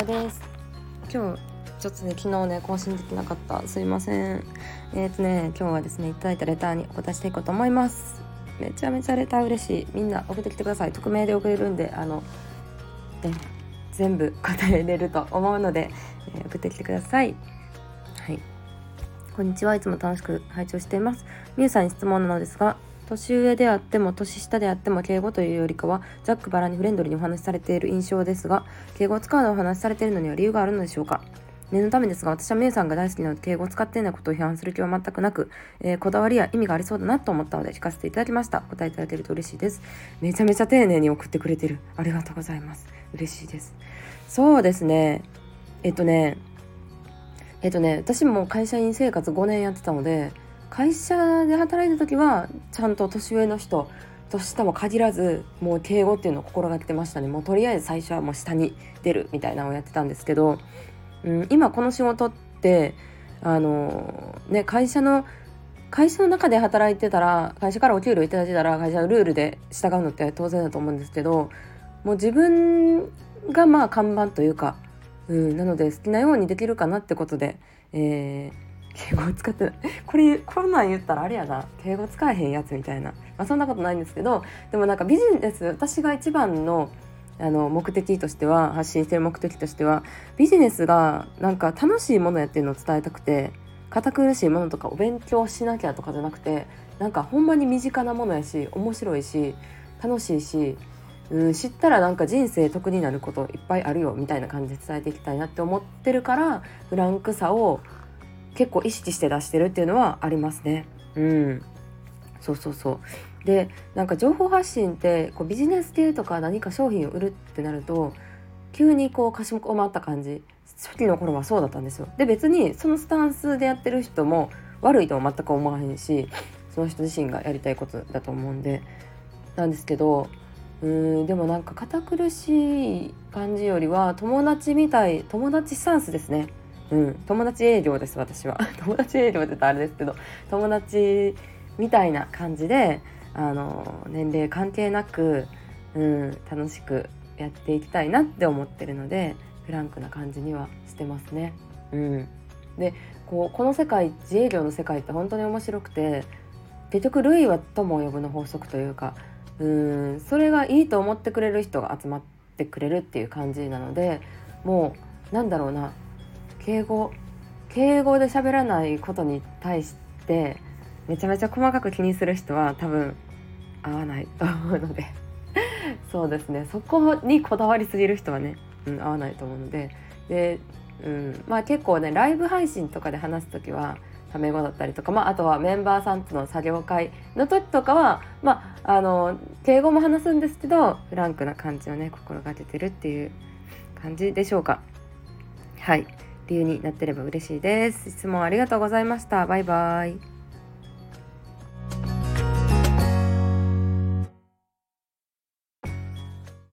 たです。今日ちょっとね昨日ね更新できなかった。すいません。えっ、ー、とね今日はですねいただいたレターにお答えしていこうと思います。めちゃめちゃレター嬉しい。みんな送ってきてください。匿名で送れるんであので全部答えれると思うので、えー、送ってきてください。はい。こんにちは。いつも楽しく拝聴しています。みゆさんに質問なのですが年上であっても年下であっても敬語というよりかはざっくばらにフレンドリーにお話しされている印象ですが敬語を使うのをお話しされているのには理由があるのでしょうか？念のためですが私はみゆさんが大好きなので敬語を使っていないことを批判する気は全くなく、えー、こだわりや意味がありそうだなと思ったので聞かせていただきました。答えいただけると嬉しいです。めちゃめちゃ丁寧に送ってくれてる。ありがとうございます。嬉しいです。そうですね。えっとね。えっとね。私も会社員生活5年やってたので会社で働いた時はちゃんと年上の人年下も限らずもう敬語っていうのを心がけてましたね。もうとりあえず最初はもう下に出るみたいなのをやってたんですけど、うん、今この仕事ってあのね会社の会社の中で働いてたら会社からお給料いただいてたら会社のルールで従うのって当然だと思うんですけどもう自分がまあ看板というか、うん、なので好きなようにできるかなってことで、えー敬語を使ってこれこんなん言ったらあれやな。敬語使えへんやつみたいな、まあ、そんなことないんですけどでもなんかビジネス私が一番のあの目的としては発信してる目的としてはビジネスがなんか楽しいものやっていうのを伝えたくて堅苦しいものとかお勉強しなきゃとかじゃなくてなんかほんまに身近なものやし面白いし楽しいし、うん、知ったらなんか人生得になることいっぱいあるよみたいな感じで伝えていきたいなって思ってるからフランクさを結構意識して出してるっていうのはありますね。うん、そうそうそうでなんか情報発信ってこうビジネス系とか何か商品を売るってなると急にこうかしこまった感じ初期の頃はそうだったんですよ。で別にそのスタンスでやってる人も悪いとは全く思わへんしその人自身がやりたいことだと思うんでなんですけどうーんでもなんか堅苦しい感じよりは友達みたい友達スタンスですね。うん、友達営業です私は。友達営業って言ったらあれですけど友達みたいな感じであの年齢関係なく、うん、楽しくやっていきたいなって思ってるのでフランクな感じにはしてますね。うん、でこうこの世界自営業の世界って本当に面白くて結局類は友を呼ぶの法則というかうんそれがいいと思ってくれる人が集まってくれるっていう感じなのでもうなんだろうな。敬語敬語で喋らないことに対してめちゃめちゃ細かく気にする人は多分合わないと思うので。そうですね。そこにこだわりすぎる人はね、うん、合わないと思うので。で、うん、まあ結構ねライブ配信とかで話す時はタメ語だったりとか、まあ、あとはメンバーさんとの作業会の時とかは、まあ、あの敬語も話すんですけどフランクな感じをね心がけてるっていう感じでしょうか。はい。理由になってれば嬉しいです。質問ありがとうございました。バイバイ。